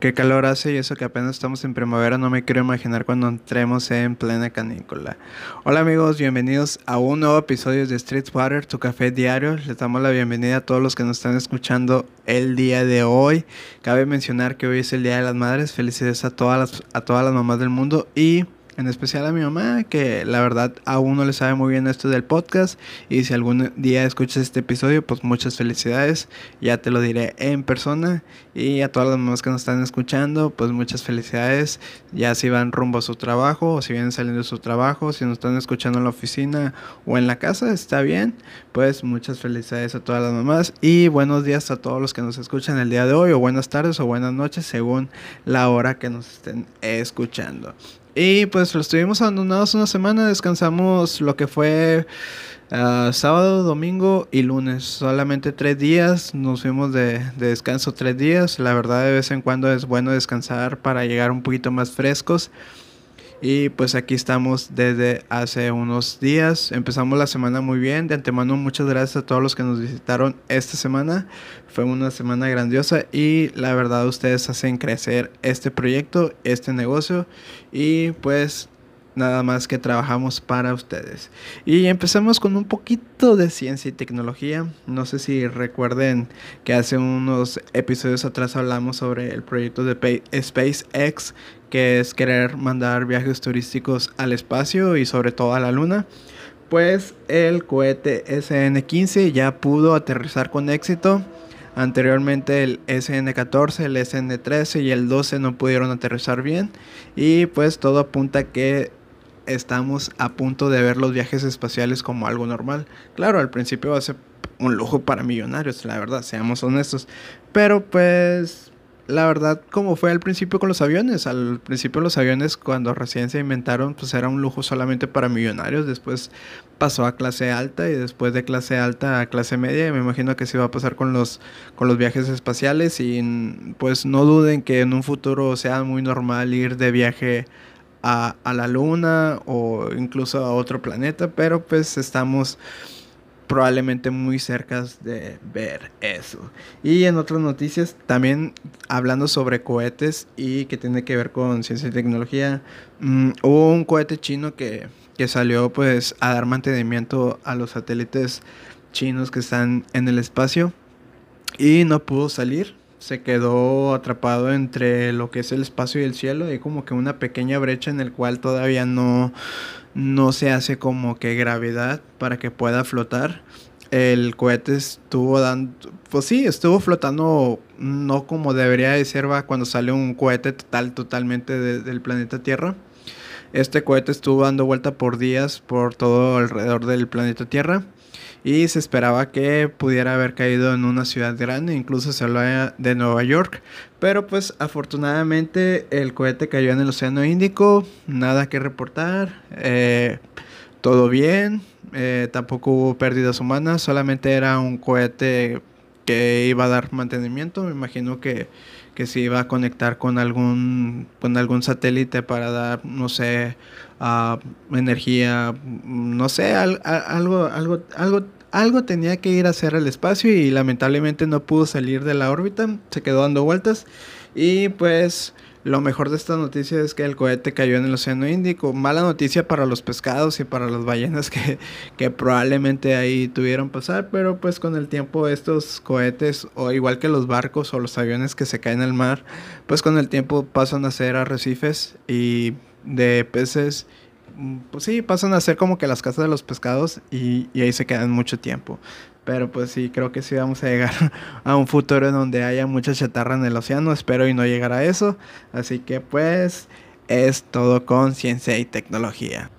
qué calor hace y eso que apenas estamos en primavera, no me quiero imaginar cuando entremos en plena canícula. Hola amigos, bienvenidos a un nuevo episodio de Street Water, tu café diario. Les damos la bienvenida a todos los que nos están escuchando el día de hoy. Cabe mencionar que hoy es el Día de las Madres. Felicidades a todas las, a todas las mamás del mundo y en especial a mi mamá, que la verdad aún no le sabe muy bien esto del podcast. Y si algún día escuchas este episodio, pues muchas felicidades. Ya te lo diré en persona. Y a todas las mamás que nos están escuchando, pues muchas felicidades. Ya si van rumbo a su trabajo, o si vienen saliendo de su trabajo, si nos están escuchando en la oficina o en la casa, está bien. Pues muchas felicidades a todas las mamás. Y buenos días a todos los que nos escuchan el día de hoy, o buenas tardes o buenas noches, según la hora que nos estén escuchando. Y pues lo estuvimos abandonados una semana, descansamos lo que fue uh, sábado, domingo y lunes. Solamente tres días, nos fuimos de, de, descanso tres días. La verdad de vez en cuando es bueno descansar para llegar un poquito más frescos. Y pues aquí estamos desde hace unos días. Empezamos la semana muy bien. De antemano muchas gracias a todos los que nos visitaron esta semana. Fue una semana grandiosa y la verdad ustedes hacen crecer este proyecto, este negocio. Y pues nada más que trabajamos para ustedes. Y empezamos con un poquito de ciencia y tecnología. No sé si recuerden que hace unos episodios atrás hablamos sobre el proyecto de SpaceX que es querer mandar viajes turísticos al espacio y sobre todo a la luna. Pues el cohete SN-15 ya pudo aterrizar con éxito. Anteriormente el SN-14, el SN-13 y el 12 no pudieron aterrizar bien. Y pues todo apunta que estamos a punto de ver los viajes espaciales como algo normal. Claro, al principio va a ser un lujo para millonarios, la verdad, seamos honestos. Pero pues la verdad, como fue al principio con los aviones. Al principio los aviones cuando recién se inventaron, pues era un lujo solamente para millonarios. Después pasó a clase alta y después de clase alta a clase media. Y me imagino que se va a pasar con los, con los viajes espaciales. Y pues no duden que en un futuro sea muy normal ir de viaje a, a la luna o incluso a otro planeta. Pero pues estamos probablemente muy cerca de ver eso. Y en otras noticias, también hablando sobre cohetes y que tiene que ver con ciencia y tecnología, mm, hubo un cohete chino que, que salió pues a dar mantenimiento a los satélites chinos que están en el espacio y no pudo salir se quedó atrapado entre lo que es el espacio y el cielo. Hay como que una pequeña brecha en el cual todavía no, no se hace como que gravedad para que pueda flotar. El cohete estuvo dando, pues sí, estuvo flotando no como debería de ser va cuando sale un cohete total, totalmente del planeta Tierra. Este cohete estuvo dando vuelta por días por todo alrededor del planeta Tierra y se esperaba que pudiera haber caído en una ciudad grande, incluso se hablaba de Nueva York, pero pues afortunadamente el cohete cayó en el Océano Índico, nada que reportar, eh, todo bien, eh, tampoco hubo pérdidas humanas, solamente era un cohete que iba a dar mantenimiento, me imagino que, que se iba a conectar con algún, con algún satélite para dar, no sé, energía, no sé, algo, algo, algo, algo tenía que ir a hacer el espacio y lamentablemente no pudo salir de la órbita, se quedó dando vueltas. Y pues lo mejor de esta noticia es que el cohete cayó en el Océano Índico. Mala noticia para los pescados y para las ballenas que, que probablemente ahí tuvieron pasar, pero pues con el tiempo estos cohetes, o igual que los barcos o los aviones que se caen al mar, pues con el tiempo pasan a ser arrecifes y de peces, mm, pues sí, pasan a ser como que las casas de los pescados y, y ahí se quedan mucho tiempo. Pero pues sí, creo que sí vamos a llegar a un futuro en donde haya mucha chatarra en el océano. Espero y no llegar a eso. Así que pues es todo con ciencia y tecnología.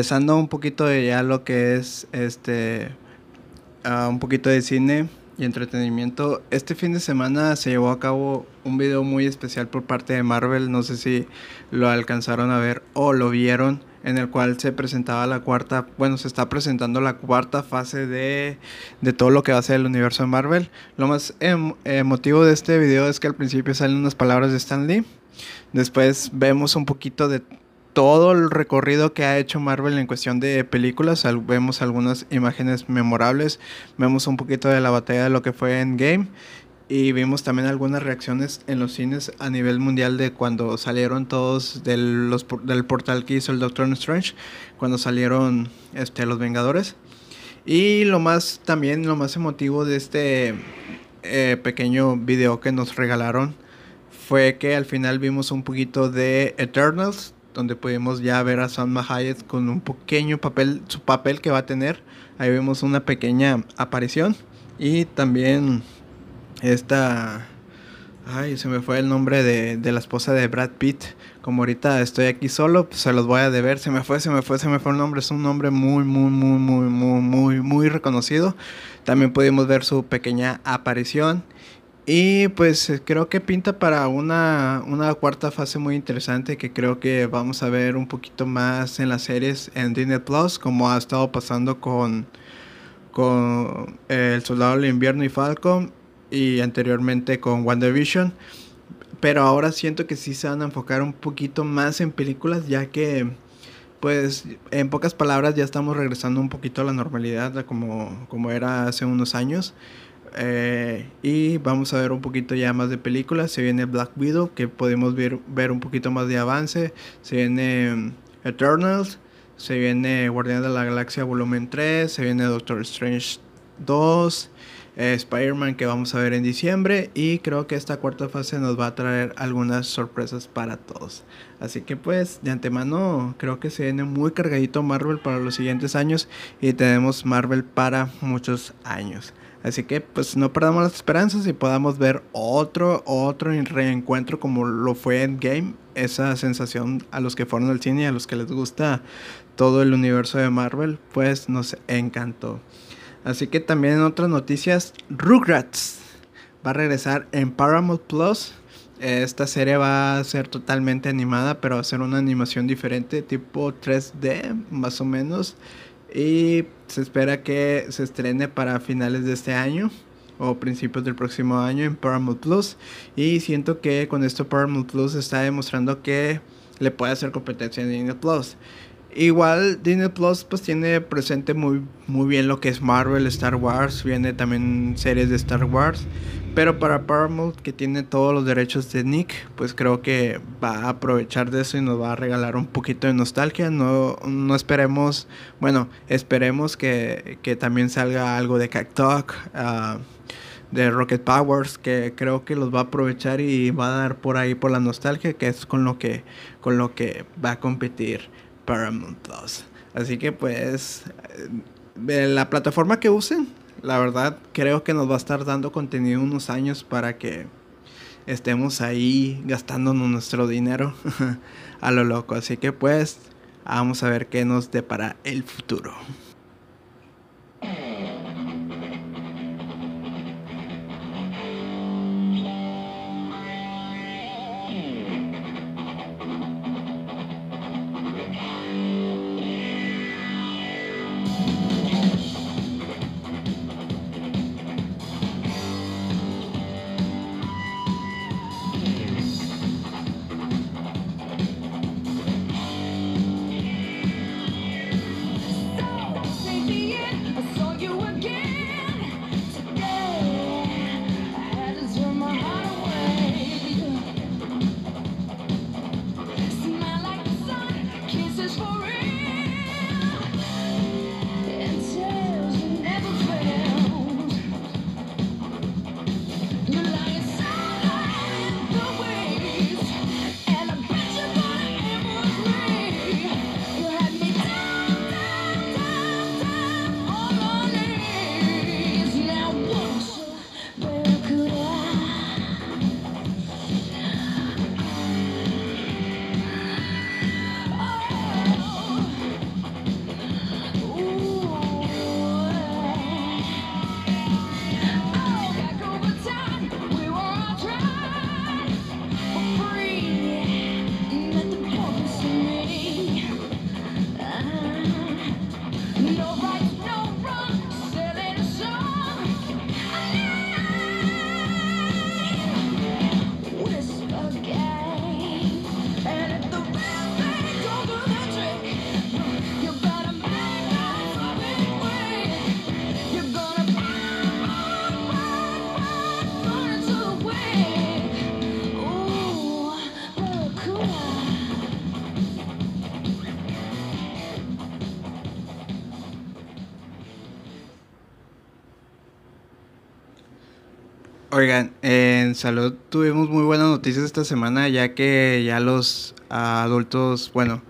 Regresando un poquito de ya lo que es este un poquito de cine y entretenimiento. Este fin de semana se llevó a cabo un video muy especial por parte de Marvel. No sé si lo alcanzaron a ver o lo vieron. En el cual se presentaba la cuarta, bueno, se está presentando la cuarta fase de, de todo lo que va a ser el universo de Marvel. Lo más em, emotivo de este video es que al principio salen unas palabras de Stan Lee. Después vemos un poquito de todo el recorrido que ha hecho Marvel en cuestión de películas. vemos algunas imágenes memorables, vemos un poquito de la batalla de lo que fue Endgame y vimos también algunas reacciones en los cines a nivel mundial de cuando salieron todos del, del portal que hizo el Doctor Strange, cuando salieron este, los Vengadores. Y lo más también, lo más emotivo de este eh, pequeño video que nos regalaron fue que al final vimos un poquito de Eternals, donde pudimos ya ver a Salma Hayek con un pequeño papel, su papel que va a tener. Ahí vemos una pequeña aparición. Y también esta... Ay, se me fue el nombre de, de, la esposa de Brad Pitt. Como ahorita estoy aquí solo, pues se los voy a deber. Se me fue, se me fue, se me fue el nombre. Es un nombre muy, muy, muy, muy, muy, muy, muy reconocido. También pudimos ver su pequeña aparición. Y pues eh, creo que pinta para una, una, cuarta fase muy interesante que creo que vamos a ver un poquito más en las series en Disney Plus, como ha estado pasando con, con El Soldado del Invierno y Falcon y anteriormente con WandaVision. Pero ahora siento que sí se van a enfocar un poquito más en películas, ya que, pues, en pocas palabras ya estamos regresando un poquito a la normalidad como, como era hace unos años. Eh, y vamos a ver un poquito ya más de películas. Se viene Black Widow, que podemos ver, ver un poquito más de avance. Se viene mm, Eternals. Se viene Guardián de la Galaxia Volumen 3. Se viene Doctor Strange 2. Eh, Spider-Man que vamos a ver en diciembre. Y creo que esta cuarta fase nos va a traer algunas sorpresas para todos. Así que pues de antemano creo que se viene muy cargadito Marvel para los siguientes años. Y tenemos Marvel para muchos años. Así que pues no perdamos las esperanzas y podamos ver otro, otro reencuentro como lo fue Endgame. Esa sensación a los que fueron al cine y a los que les gusta todo el universo de Marvel, pues nos encantó. Así que también en otras noticias, Rugrats va a regresar en Paramount Plus. Esta serie va a ser totalmente animada, pero va a ser una animación diferente, tipo 3D, más o menos. Y se espera que se estrene para finales de este año o principios del próximo año en Paramount Plus. Y siento que con esto Paramount Plus está demostrando que le puede hacer competencia a Disney Plus. Igual Disney Plus pues tiene presente muy, muy bien lo que es Marvel, Star Wars, viene también series de Star Wars. Pero para Paramount, que tiene todos los derechos de Nick, pues creo que va a aprovechar de eso y nos va a regalar un poquito de nostalgia. No, no esperemos, bueno, esperemos que, que también salga algo de Cactalk, uh, de Rocket Powers, que creo que los va a aprovechar y va a dar por ahí por la nostalgia, que es con lo que, con lo que va a competir Paramount Plus. Así que pues, eh, la plataforma que usen, la verdad creo que nos va a estar dando contenido unos años para que estemos ahí gastándonos nuestro dinero a lo loco. Así que pues vamos a ver qué nos depara el futuro. Oigan, en salud tuvimos muy buenas noticias esta semana ya que ya los adultos, bueno,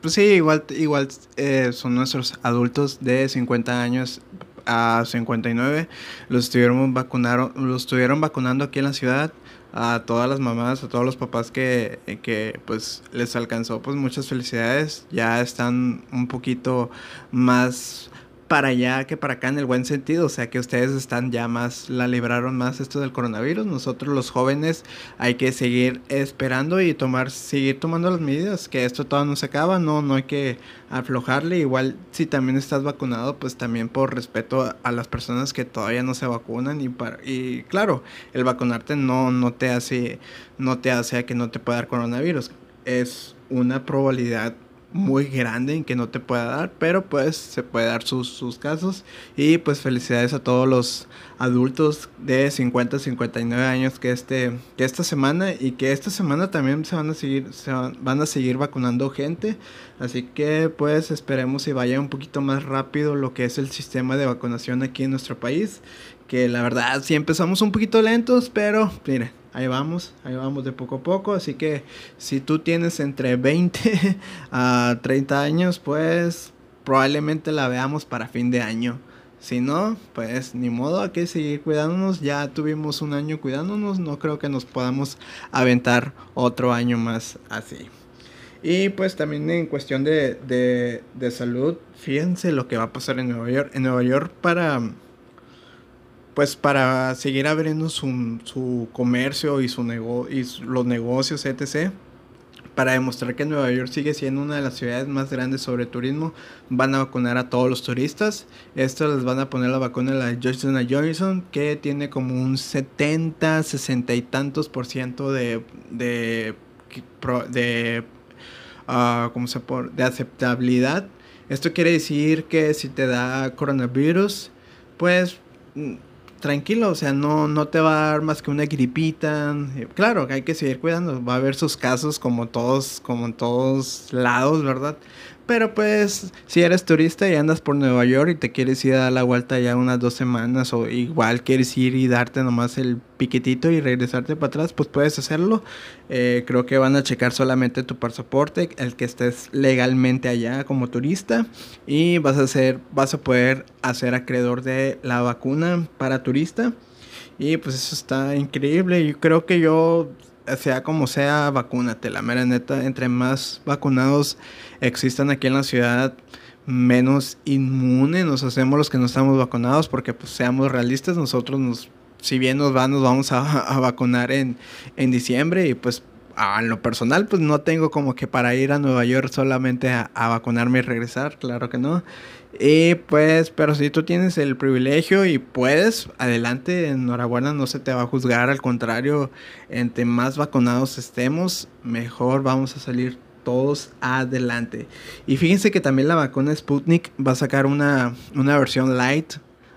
pues sí, igual, igual eh, son nuestros adultos de 50 años a 59, los estuvieron, vacunaron, los estuvieron vacunando aquí en la ciudad a todas las mamás, a todos los papás que, que pues les alcanzó pues muchas felicidades, ya están un poquito más para allá que para acá en el buen sentido, o sea que ustedes están ya más, la libraron más esto del coronavirus, nosotros los jóvenes hay que seguir esperando y tomar, seguir tomando las medidas, que esto todavía no se acaba, no, no hay que aflojarle, igual si también estás vacunado, pues también por respeto a, las personas que todavía no se vacunan y, para, y claro, el vacunarte no, no te hace, no te hace a que no te pueda dar coronavirus, es una probabilidad muy grande en que no te pueda dar, pero pues se puede dar sus, sus casos. Y pues felicidades a todos los adultos de 50 59 años que, este, que esta semana y que esta semana también se van a seguir, se van, a seguir vacunando gente. Así que pues esperemos y vaya un poquito más rápido lo que es el sistema de vacunación aquí en nuestro país. Que la verdad sí empezamos un poquito lentos, pero miren ahí vamos, ahí vamos de poco a poco. Así que si tú tienes entre 20 a 30 años, pues probablemente la veamos para fin de año. Si no, pues ni modo, hay que seguir cuidándonos. Ya tuvimos un año cuidándonos, no creo que nos podamos aventar otro año más así. Y pues también en cuestión de, de, de salud, fíjense lo que va a pasar en Nueva York. En Nueva York para pues para seguir abriendo su, su comercio y, su nego y los negocios, etc. Para demostrar que Nueva York sigue siendo una de las ciudades más grandes sobre turismo, van a vacunar a todos los turistas. Esto les van a poner la vacuna de la Johnson Johnson, que tiene como un 70, 60 y tantos por ciento de, de, de, uh, ¿cómo se de aceptabilidad. Esto quiere decir que si te da coronavirus, pues tranquilo, o sea, no, no te va a dar más que una gripita. Claro, que hay que seguir cuidando, va a haber sus casos como todos, como en todos lados, ¿verdad? Pero pues, si eres turista y andas por Nueva York y te quieres ir a dar la vuelta ya unas dos semanas o igual quieres ir y darte nomás el piquetito y regresarte para atrás, pues puedes hacerlo. Eh, creo que van a checar solamente tu pasaporte, el que estés legalmente allá como turista y vas a ser, vas a poder hacer acreedor de la vacuna para turista. Y pues eso está increíble. Yo creo que yo sea como sea, vacúnate. La mera neta, entre más vacunados existan aquí en la ciudad, menos inmunes nos hacemos los que no estamos vacunados, porque pues seamos realistas, nosotros nos, si bien nos van, nos vamos a, vacunar en, en diciembre y pues a lo personal, pues no tengo como que para ir a Nueva York solamente a, a, vacunarme y regresar, claro que no. Y pues, pero si tú tienes el privilegio y puedes, adelante, enhorabuena, no se te va a juzgar, al contrario, entre más vacunados estemos, mejor vamos a salir todos adelante. Y fíjense que también la vacuna Sputnik va a sacar una, una versión light,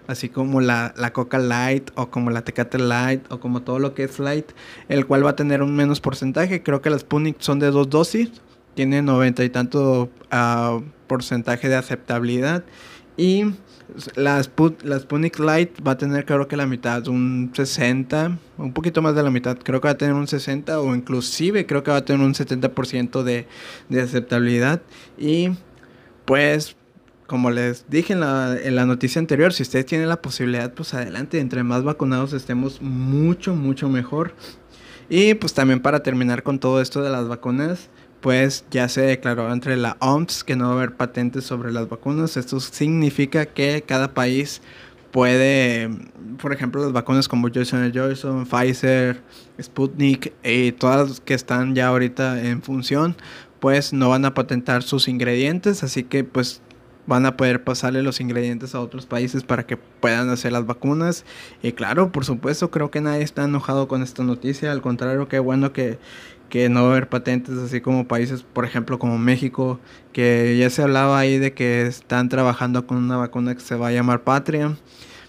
así como la, la, Coca Light o como la Tecate Light o como todo lo que es light, el cual va a tener un menos porcentaje. Creo que las Sputnik son de dos dosis, tiene noventa y tanto uh, porcentaje de aceptabilidad. Y la, Sputnik Light va a tener creo que la mitad, un 60, un poquito más de la mitad, creo que va a tener un 60 o inclusive creo que va a tener un 70% de, de aceptabilidad. Y pues como les dije en la, en la, noticia anterior, si ustedes tienen la posibilidad, pues adelante, entre más vacunados estemos, mucho, mucho mejor. Y pues también para terminar con todo esto de las vacunas, pues ya se declaró entre la OMS que no va a haber patentes sobre las vacunas. Esto significa que cada país puede, por ejemplo, las vacunas como Johnson Johnson, Pfizer, Sputnik y todas las que están ya ahorita en función, pues no van a patentar sus ingredientes, así que pues van a poder pasarle los ingredientes a otros países para que puedan hacer las vacunas. Y claro, por supuesto, creo que nadie está enojado con esta noticia. Al contrario, qué bueno que, que no va haber patentes, así como países, por ejemplo, como México, que ya se hablaba ahí de que están trabajando con una vacuna que se va a llamar Patria,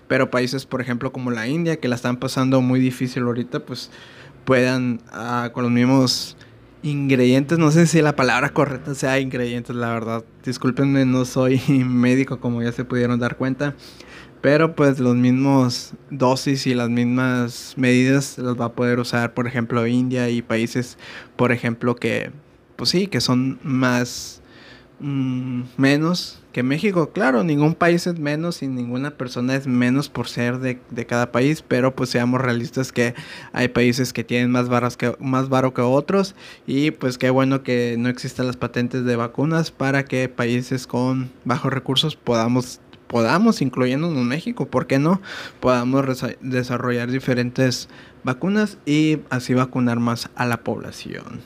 pero países, por ejemplo, como la India, que la están pasando muy difícil ahorita, pues puedan ah, con los mismos ingredientes, no sé si la palabra correcta sea ingredientes, la verdad, discúlpenme, no soy médico como ya se pudieron dar cuenta, pero pues los mismos dosis y las mismas medidas las va a poder usar, por ejemplo, India y países, por ejemplo, que, pues sí, que son más, mm, menos que México. Claro, ningún país es menos y ninguna persona es menos por ser de, de cada país, pero pues seamos realistas que hay países que tienen más, varas que, más varo que otros y pues qué bueno que no existan las patentes de vacunas para que países con bajos recursos podamos podamos, incluyéndonos México, ¿por qué no? Podamos desarrollar diferentes vacunas y así vacunar más a la población.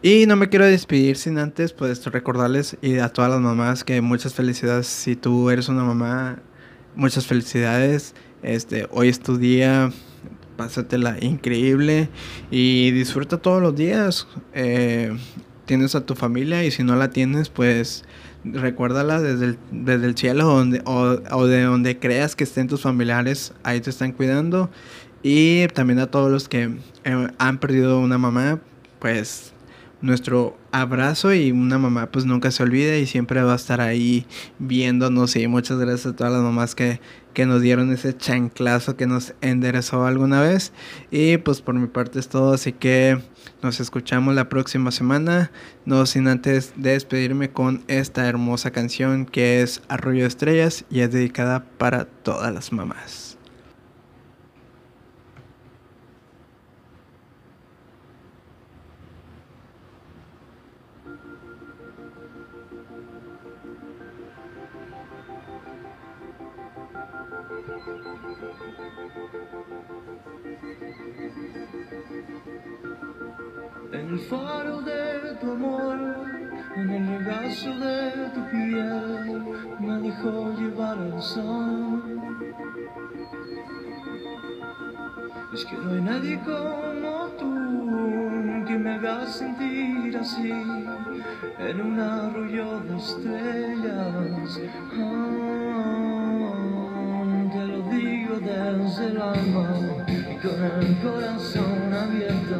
Y no me quiero despedir sin antes, pues recordarles y a todas las mamás que muchas felicidades. Si tú eres una mamá, muchas felicidades. Este, hoy es tu día, pásatela increíble y disfruta todos los días. Eh, tienes a tu familia y si no la tienes, pues recuérdala desde el, desde el cielo donde, o, de donde creas que estén tus familiares, ahí te están cuidando. Y también a todos los que eh, han perdido una mamá, pues nuestro abrazo y una mamá pues nunca se olvida y siempre va a estar ahí viéndonos y muchas gracias a todas las mamás que, que nos dieron ese chanclazo que nos enderezó alguna vez y pues por mi parte es todo así que nos escuchamos la próxima semana. No sin antes despedirme con esta hermosa canción que es Arroyo de Estrellas y es dedicada para todas las mamás. En el faro de tu amor, en el regazo de tu piel, me dejó llevar el sol. Es que no hay nadie como tú que me haga sentir así en un arroyo de estrellas. Ah, desde el alma y con el corazón abierto.